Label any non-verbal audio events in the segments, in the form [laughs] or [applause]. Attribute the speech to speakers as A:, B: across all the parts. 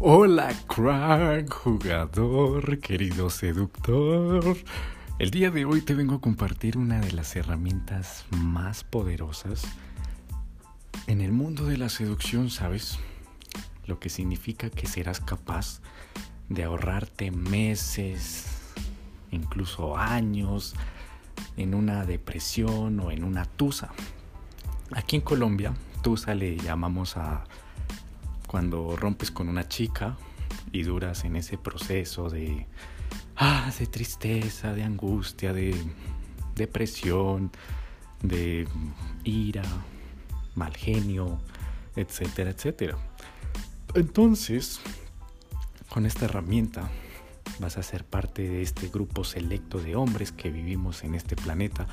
A: Hola, crack, jugador, querido seductor. El día de hoy te vengo a compartir una de las herramientas más poderosas en el mundo de la seducción, ¿sabes? Lo que significa que serás capaz de ahorrarte meses, incluso años, en una depresión o en una tusa. Aquí en Colombia, tusa le llamamos a cuando rompes con una chica y duras en ese proceso de, ah, de tristeza, de angustia, de depresión, de ira, mal genio, etcétera, etcétera. Entonces, con esta herramienta vas a ser parte de este grupo selecto de hombres que vivimos en este planeta,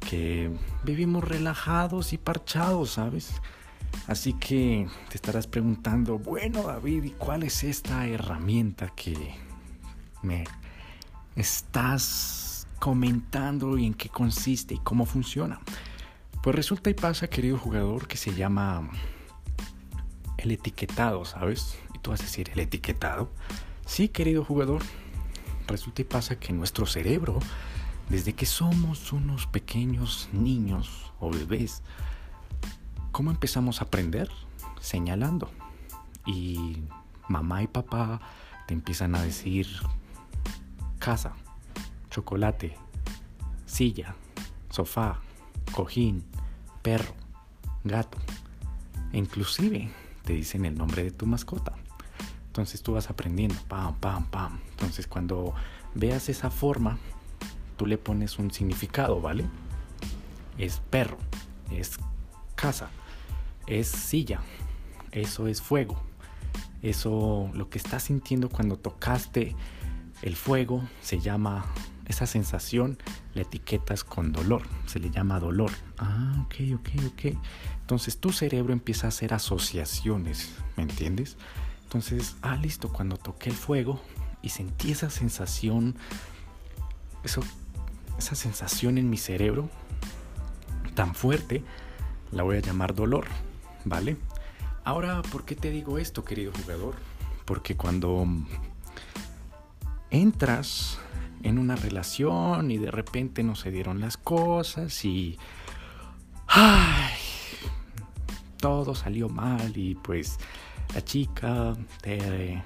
A: que vivimos relajados y parchados, ¿sabes? Así que te estarás preguntando, bueno David, ¿y cuál es esta herramienta que me estás comentando y en qué consiste y cómo funciona? Pues resulta y pasa, querido jugador, que se llama el etiquetado, ¿sabes? Y tú vas a decir, ¿el etiquetado? Sí, querido jugador, resulta y pasa que nuestro cerebro, desde que somos unos pequeños niños o bebés, ¿Cómo empezamos a aprender? Señalando. Y mamá y papá te empiezan a decir casa, chocolate, silla, sofá, cojín, perro, gato. E inclusive te dicen el nombre de tu mascota. Entonces tú vas aprendiendo, pam, pam, pam. Entonces cuando veas esa forma, tú le pones un significado, ¿vale? Es perro, es casa, es silla, eso es fuego, eso lo que estás sintiendo cuando tocaste el fuego se llama, esa sensación la etiquetas con dolor, se le llama dolor. Ah, ok, ok, ok. Entonces tu cerebro empieza a hacer asociaciones, ¿me entiendes? Entonces, ah, listo, cuando toqué el fuego y sentí esa sensación, eso, esa sensación en mi cerebro tan fuerte, la voy a llamar dolor, ¿vale? Ahora, ¿por qué te digo esto, querido jugador? Porque cuando entras en una relación y de repente no se dieron las cosas y ay, todo salió mal y pues la chica te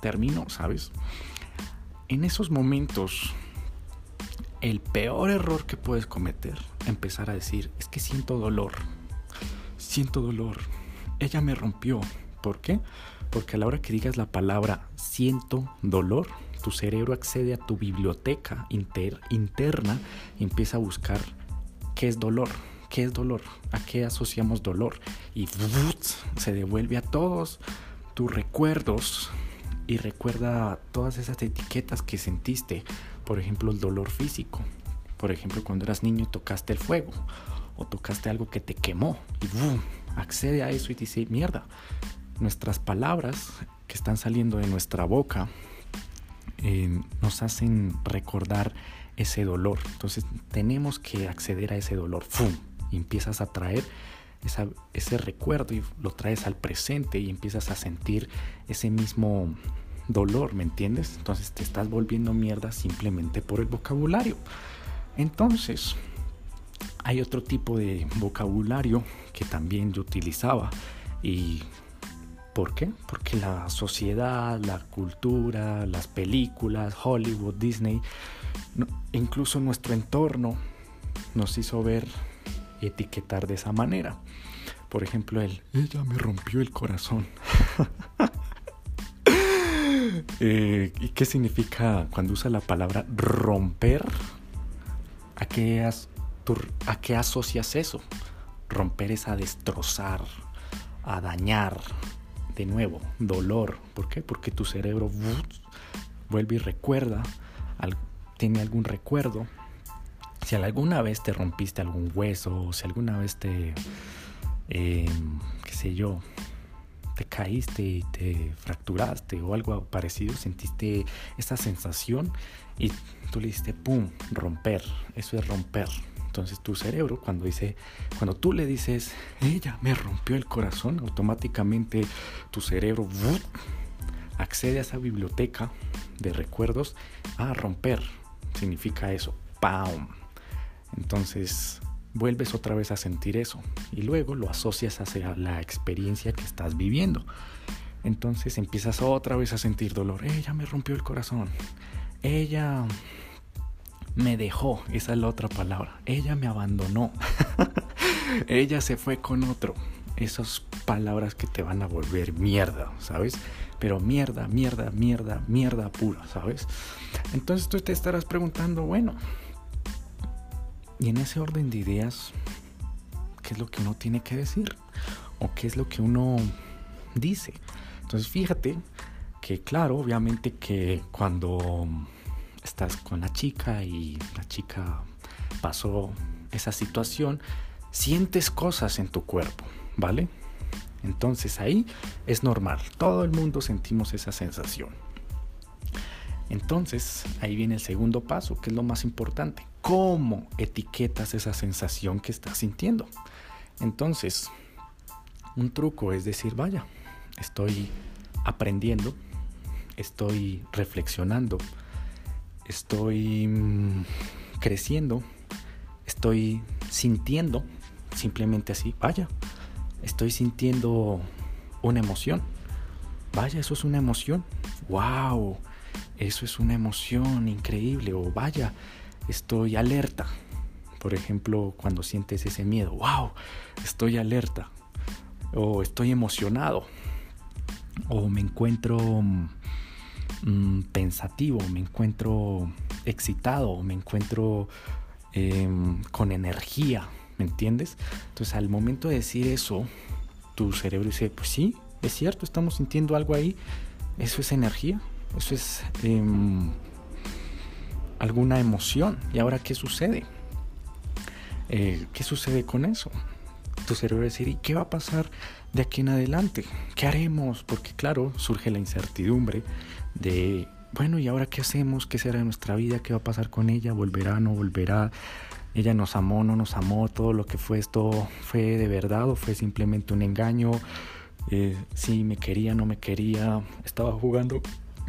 A: terminó, ¿sabes? En esos momentos el peor error que puedes cometer, empezar a decir, es que siento dolor, siento dolor, ella me rompió. ¿Por qué? Porque a la hora que digas la palabra siento dolor, tu cerebro accede a tu biblioteca interna y empieza a buscar qué es dolor, qué es dolor, a qué asociamos dolor. Y se devuelve a todos tus recuerdos y recuerda todas esas etiquetas que sentiste. Por ejemplo, el dolor físico. Por ejemplo, cuando eras niño tocaste el fuego o tocaste algo que te quemó y accede a eso y dice, mierda, nuestras palabras que están saliendo de nuestra boca eh, nos hacen recordar ese dolor. Entonces tenemos que acceder a ese dolor. ¡Fum! Empiezas a traer ese recuerdo y lo traes al presente y empiezas a sentir ese mismo dolor, ¿me entiendes? Entonces te estás volviendo mierda simplemente por el vocabulario. Entonces, hay otro tipo de vocabulario que también yo utilizaba y ¿Por qué? Porque la sociedad, la cultura, las películas, Hollywood, Disney, incluso nuestro entorno nos hizo ver etiquetar de esa manera. Por ejemplo, el ella me rompió el corazón. [laughs] Eh, ¿Y qué significa cuando usa la palabra romper? ¿A qué, ¿A qué asocias eso? Romper es a destrozar, a dañar. De nuevo, dolor. ¿Por qué? Porque tu cerebro vuelve y recuerda, tiene algún recuerdo. Si alguna vez te rompiste algún hueso, si alguna vez te, em, qué sé yo, te caíste y te fracturaste o algo parecido, sentiste esa sensación y tú le diste pum, romper, eso es romper. Entonces tu cerebro cuando dice, cuando tú le dices, ella me rompió el corazón, automáticamente tu cerebro accede a esa biblioteca de recuerdos a romper. Significa eso, ¡pam! Entonces vuelves otra vez a sentir eso y luego lo asocias hacia la experiencia que estás viviendo. Entonces empiezas otra vez a sentir dolor. Ella me rompió el corazón. Ella me dejó, esa es la otra palabra. Ella me abandonó. [laughs] Ella se fue con otro. Esas palabras que te van a volver mierda, ¿sabes? Pero mierda, mierda, mierda, mierda pura, ¿sabes? Entonces tú te estarás preguntando, bueno, y en ese orden de ideas, ¿qué es lo que uno tiene que decir? ¿O qué es lo que uno dice? Entonces fíjate que claro, obviamente que cuando estás con la chica y la chica pasó esa situación, sientes cosas en tu cuerpo, ¿vale? Entonces ahí es normal, todo el mundo sentimos esa sensación. Entonces ahí viene el segundo paso, que es lo más importante. ¿Cómo etiquetas esa sensación que estás sintiendo? Entonces, un truco es decir, vaya, estoy aprendiendo, estoy reflexionando, estoy mm, creciendo, estoy sintiendo, simplemente así, vaya, estoy sintiendo una emoción. Vaya, eso es una emoción. ¡Wow! Eso es una emoción increíble. O vaya, estoy alerta. Por ejemplo, cuando sientes ese miedo. ¡Wow! Estoy alerta. O estoy emocionado. O me encuentro mm, pensativo, me encuentro excitado, me encuentro em, con energía, ¿me entiendes? Entonces al momento de decir eso, tu cerebro dice, pues sí, es cierto, estamos sintiendo algo ahí, eso es energía, eso es em, alguna emoción. ¿Y ahora qué sucede? Eh, ¿Qué sucede con eso? Tu cerebro va a decir, ¿y qué va a pasar de aquí en adelante? ¿Qué haremos? Porque claro, surge la incertidumbre de, bueno, ¿y ahora qué hacemos? ¿Qué será de nuestra vida? ¿Qué va a pasar con ella? ¿Volverá? ¿No volverá? Ella nos amó, no nos amó, todo lo que fue esto fue de verdad o fue simplemente un engaño. Eh, sí, me quería, no me quería, estaba jugando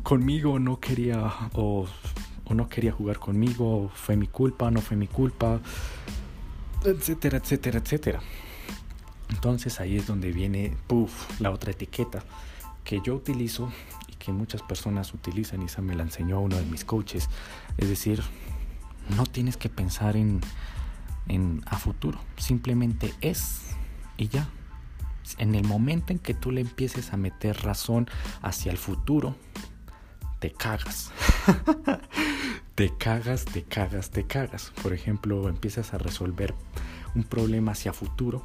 A: conmigo, no quería o, o no quería jugar conmigo, fue mi culpa, no fue mi culpa, etcétera, etcétera, etcétera. Entonces ahí es donde viene, puff, la otra etiqueta que yo utilizo que muchas personas utilizan y esa me la enseñó uno de mis coaches. Es decir, no tienes que pensar en, en a futuro, simplemente es y ya. En el momento en que tú le empieces a meter razón hacia el futuro, te cagas. [laughs] te cagas, te cagas, te cagas. Por ejemplo, empiezas a resolver un problema hacia futuro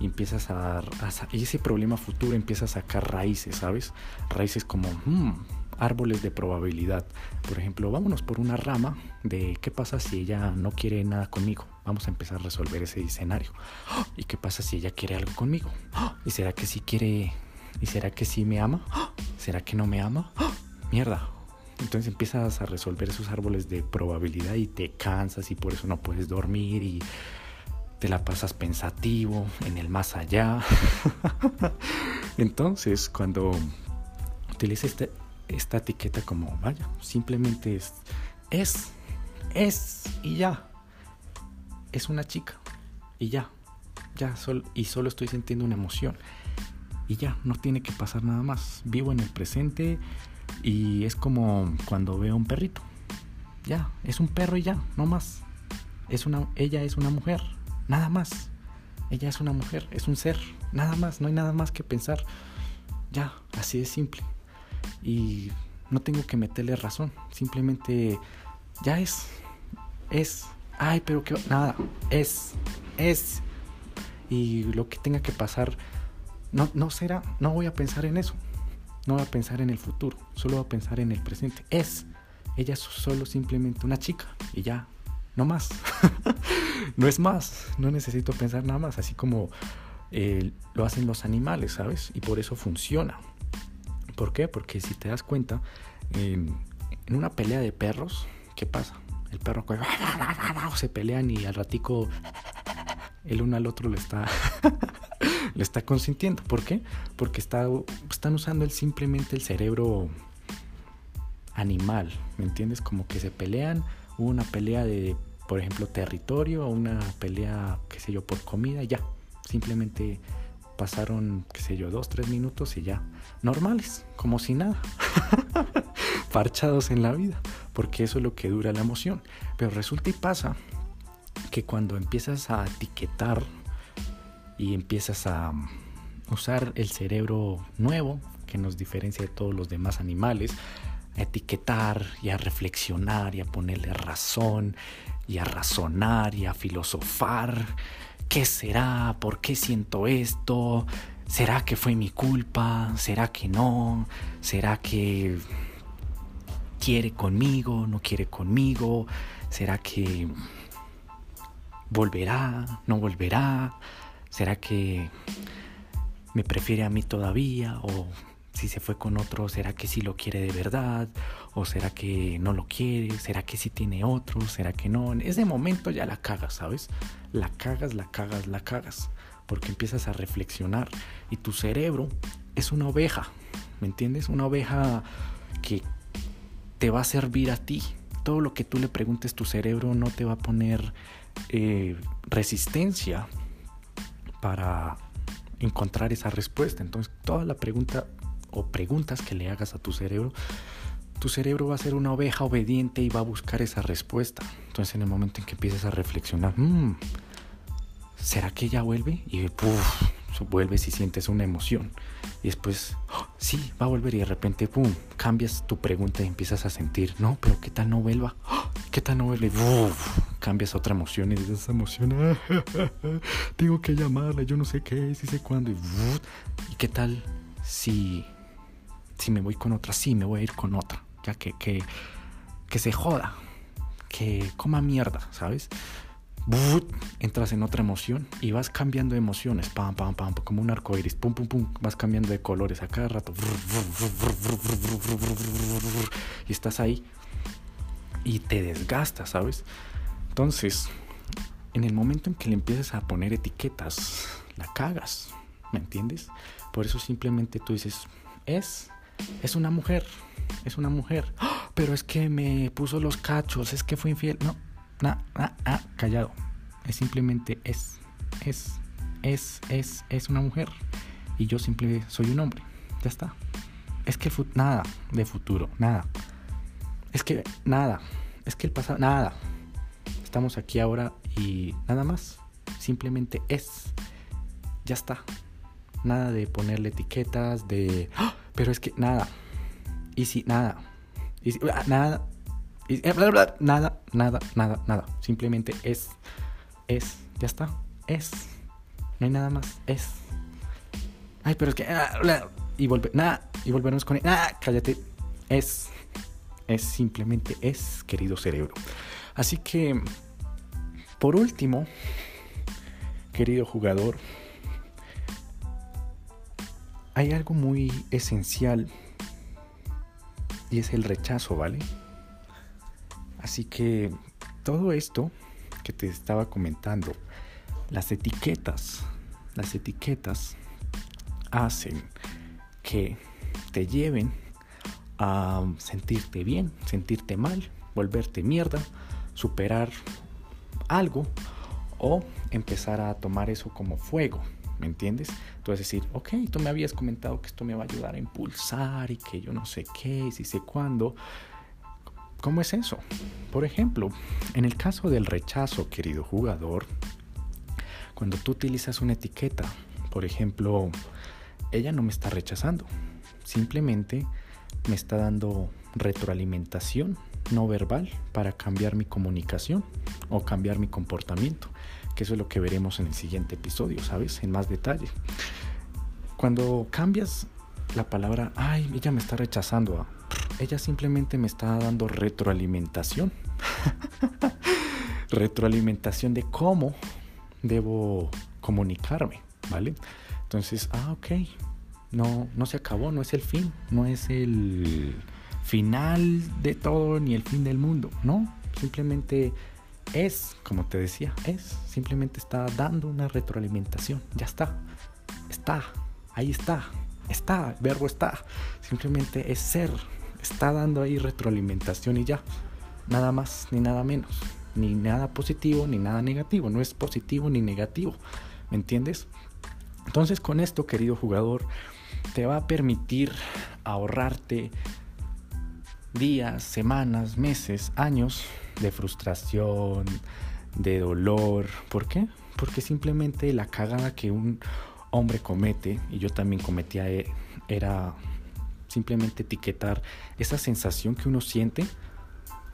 A: y empiezas a, y ese problema futuro empieza a sacar raíces, ¿sabes? Raíces como hmm, árboles de probabilidad. Por ejemplo, vámonos por una rama de qué pasa si ella no quiere nada conmigo. Vamos a empezar a resolver ese escenario. [gasps] ¿Y qué pasa si ella quiere algo conmigo? [gasps] ¿Y será que sí quiere? ¿Y será que sí me ama? [gasps] ¿Será que no me ama? Mierda, entonces empiezas a resolver esos árboles de probabilidad y te cansas y por eso no puedes dormir y te la pasas pensativo en el más allá. [laughs] Entonces, cuando utiliza este, esta etiqueta como, vaya, simplemente es, es, es y ya. Es una chica y ya, ya, sol, y solo estoy sintiendo una emoción. Y ya, no tiene que pasar nada más. Vivo en el presente y es como cuando veo un perrito. Ya, es un perro y ya, no más. Es una, ella es una mujer, Nada más. Ella es una mujer, es un ser. Nada más, no hay nada más que pensar. Ya, así de simple. Y no tengo que meterle razón. Simplemente ya es. Es. Ay, pero que nada. Es. Es. Y lo que tenga que pasar. No, no será. No voy a pensar en eso. No voy a pensar en el futuro. Solo voy a pensar en el presente. Es. Ella es solo simplemente una chica. Y ya. No más. [laughs] no es más, no necesito pensar nada más, así como eh, lo hacen los animales, ¿sabes? Y por eso funciona. ¿Por qué? Porque si te das cuenta, en una pelea de perros, ¿qué pasa? El perro [laughs] se pelean y al ratico el uno al otro le está [laughs] le está consintiendo. ¿Por qué? Porque está, están usando simplemente el cerebro animal, ¿me entiendes? Como que se pelean, hubo una pelea de, por ejemplo, territorio, una pelea, qué sé yo, por comida, ya. Simplemente pasaron, qué sé yo, dos, tres minutos y ya. Normales, como si nada. [laughs] Parchados en la vida, porque eso es lo que dura la emoción. Pero resulta y pasa que cuando empiezas a etiquetar y empiezas a usar el cerebro nuevo que nos diferencia de todos los demás animales, a etiquetar y a reflexionar y a ponerle razón y a razonar y a filosofar. ¿Qué será? ¿Por qué siento esto? ¿Será que fue mi culpa? ¿Será que no? ¿Será que quiere conmigo? ¿No quiere conmigo? ¿Será que volverá? ¿No volverá? ¿Será que me prefiere a mí todavía? ¿O si se fue con otro, será que sí lo quiere de verdad? ¿O será que no lo quiere? ¿Será que sí tiene otro? ¿Será que no? En ese momento ya la cagas, ¿sabes? La cagas, la cagas, la cagas. Porque empiezas a reflexionar y tu cerebro es una oveja, ¿me entiendes? Una oveja que te va a servir a ti. Todo lo que tú le preguntes, tu cerebro no te va a poner eh, resistencia para encontrar esa respuesta. Entonces, toda la pregunta o preguntas que le hagas a tu cerebro, tu cerebro va a ser una oveja obediente y va a buscar esa respuesta. Entonces, en el momento en que empiezas a reflexionar, mm, ¿será que ella vuelve? Y puff, vuelves y sientes una emoción. Y después, oh, sí, va a volver y de repente, pum, cambias tu pregunta y empiezas a sentir, no, pero ¿qué tal no vuelva? Oh, ¿Qué tal no vuelve? Y cambias otra emoción y dices, esa emoción, [laughs] tengo que llamarla, yo no sé qué, si sé cuándo. Y, ¿y qué tal si, si me voy con otra? Sí, me voy a ir con otra, ya que, que, que se joda, que coma mierda, ¿sabes? Entras en otra emoción y vas cambiando emociones, como un arco iris, pum, pum, pum, vas cambiando de colores a cada rato. Y estás ahí y te desgastas, ¿sabes? Entonces, en el momento en que le empiezas a poner etiquetas, la cagas, ¿me entiendes? Por eso simplemente tú dices, es, es una mujer, es una mujer, pero es que me puso los cachos, es que fue infiel, no nah, callado. Es simplemente es, es, es, es, es una mujer. Y yo simplemente soy un hombre. Ya está. Es que nada de futuro, nada. Es que nada. Es que el pasado, nada. Estamos aquí ahora y nada más. Simplemente es. Ya está. Nada de ponerle etiquetas, de... ¡Ah! Pero es que nada. Y si, nada. Y si, ah, nada. Eh, nada, nada, nada, nada. Simplemente es. Es. Ya está. Es. No hay nada más. Es. Ay, pero es que. Ah, y volver. Nada. Y volvernos con. Ah, cállate. Es. Es simplemente es, querido cerebro. Así que. Por último, querido jugador. Hay algo muy esencial. Y es el rechazo, ¿vale? Así que todo esto que te estaba comentando, las etiquetas, las etiquetas hacen que te lleven a sentirte bien, sentirte mal, volverte mierda, superar algo o empezar a tomar eso como fuego, ¿me entiendes? Entonces decir, ok, tú me habías comentado que esto me va a ayudar a impulsar y que yo no sé qué, si sé cuándo, ¿Cómo es eso? Por ejemplo, en el caso del rechazo, querido jugador, cuando tú utilizas una etiqueta, por ejemplo, ella no me está rechazando, simplemente me está dando retroalimentación no verbal para cambiar mi comunicación o cambiar mi comportamiento, que eso es lo que veremos en el siguiente episodio, ¿sabes? En más detalle. Cuando cambias la palabra, ay, ella me está rechazando, ella simplemente me está dando retroalimentación. [laughs] retroalimentación de cómo debo comunicarme. ¿vale? Entonces, ah, ok, no, no se acabó, no es el fin, no es el final de todo ni el fin del mundo, no, simplemente es, como te decía, es, simplemente está dando una retroalimentación, ya está, está, ahí está, está, verbo está, simplemente es ser, está dando ahí retroalimentación y ya, nada más ni nada menos, ni nada positivo ni nada negativo, no es positivo ni negativo, ¿me entiendes? Entonces con esto, querido jugador, te va a permitir ahorrarte días, semanas, meses, años de frustración, de dolor. ¿Por qué? Porque simplemente la cagada que un hombre comete, y yo también cometía, eh, era simplemente etiquetar esa sensación que uno siente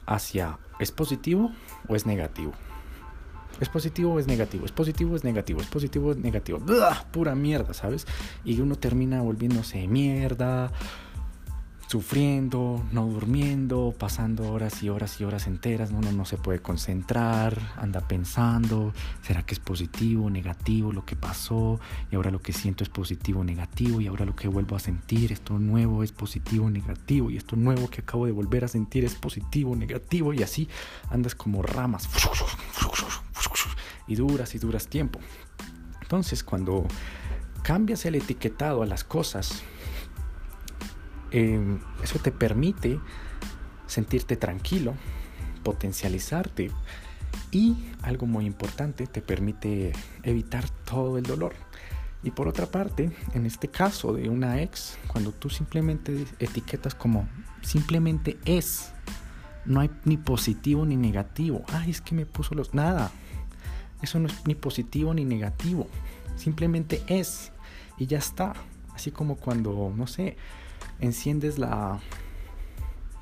A: hacia ¿es positivo o es negativo? ¿Es positivo o es negativo? ¿Es positivo o es negativo? ¿Es positivo o es negativo? Pura mierda, ¿sabes? Y uno termina volviéndose mierda, sufriendo, no durmiendo, pasando horas y horas y horas enteras, uno no se puede concentrar, anda pensando, ¿será que es positivo, negativo lo que pasó? Y ahora lo que siento es positivo, negativo, y ahora lo que vuelvo a sentir, esto nuevo es positivo, negativo, y esto nuevo que acabo de volver a sentir es positivo, negativo, y así andas como ramas, y duras y duras tiempo. Entonces, cuando cambias el etiquetado a las cosas, Em, eso te permite sentirte tranquilo, potencializarte y algo muy importante, te permite evitar todo el dolor. Y por otra parte, en este caso de una ex, cuando tú simplemente etiquetas como simplemente es, no hay ni positivo ni negativo. Ay, es que me puso los... Nada. Eso no es ni positivo ni negativo. Simplemente es. Y ya está. Así como cuando, no sé, enciendes la,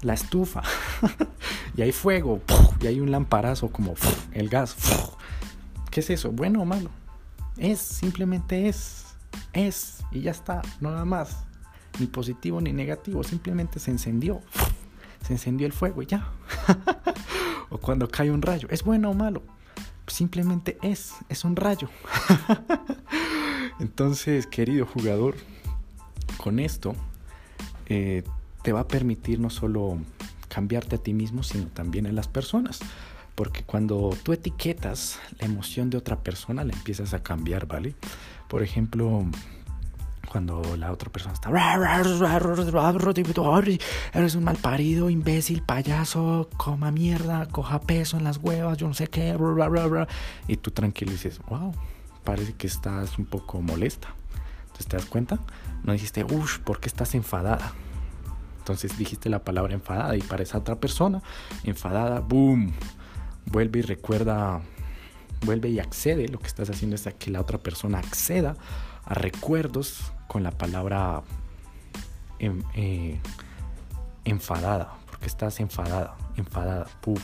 A: la estufa [laughs] y hay fuego y hay un lamparazo como el gas. ¿Qué es eso? ¿Bueno o malo? Es, simplemente es. Es y ya está, nada más. Ni positivo ni negativo, simplemente se encendió. Se encendió el fuego y ya. [laughs] o cuando cae un rayo, ¿es bueno o malo? Simplemente es, es un rayo. [laughs] Entonces, querido jugador, con esto eh, te va a permitir no solo cambiarte a ti mismo, sino también a las personas. Porque cuando tú etiquetas la emoción de otra persona, la empiezas a cambiar, ¿vale? Por ejemplo, cuando la otra persona está eres un mal parido, imbécil, payaso, coma mierda, coja peso en las huevas, yo no sé qué, y tú tranquilo dices, wow, parece que estás un poco molesta. Entonces te das cuenta, no dijiste, uff, ¿por qué estás enfadada? Entonces dijiste la palabra enfadada y para esa otra persona, enfadada, boom, vuelve y recuerda, vuelve y accede. Lo que estás haciendo es que la otra persona acceda a recuerdos con la palabra eh, enfadada, porque estás enfadada, enfadada, puff.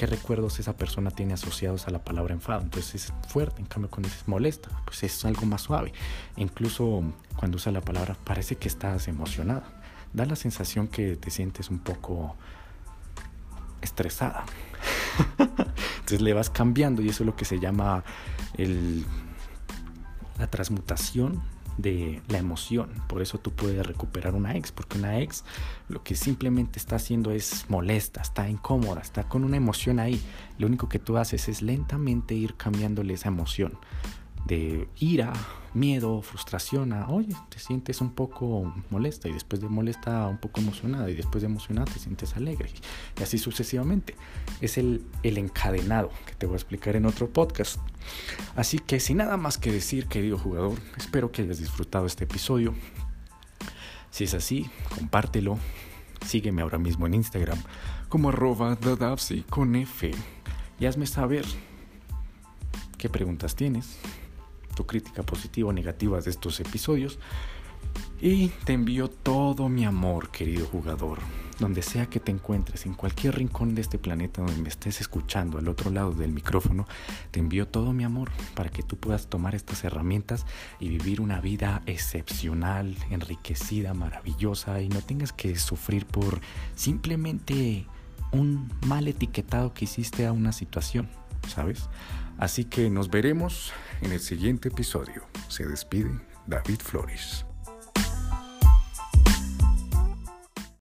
A: ¿Qué recuerdos esa persona tiene asociados a la palabra enfado? Entonces es fuerte, en cambio cuando dices molesta, pues es algo más suave. incluso cuando usa la palabra parece que estás emocionada da la sensación que te sientes un poco estresada. [laughs] Entonces le vas cambiando y eso es lo que se llama la transmutación de la emoción. Por eso tú puedes recuperar una ex, porque una ex lo que simplemente está haciendo es molesta, está incómoda, está con una emoción ahí. Lo único que tú haces es lentamente ir cambiándole esa emoción de ira, miedo, frustración, a, oye, te sientes un poco molesta y después de molesta un poco emocionada y después de emocionada te sientes alegre y así sucesivamente. Es el, el encadenado que te voy a explicar en otro podcast. Así que sin nada más que decir, querido jugador, espero que hayas disfrutado este episodio. Si es así, compártelo. Sígueme ahora mismo en Instagram como arroba con F y hazme saber qué preguntas tienes crítica positiva o negativa de estos episodios. Y te envío todo mi amor, querido jugador. Donde sea que te encuentres, en cualquier rincón de este planeta donde me estés escuchando al otro lado del micrófono, te envío todo mi amor para que tú puedas tomar estas herramientas y vivir una vida excepcional, enriquecida, maravillosa y no tengas que sufrir por simplemente un mal etiquetado que hiciste a una situación. ¿sabes? Así que nos veremos en el siguiente episodio. Se despide David Flores.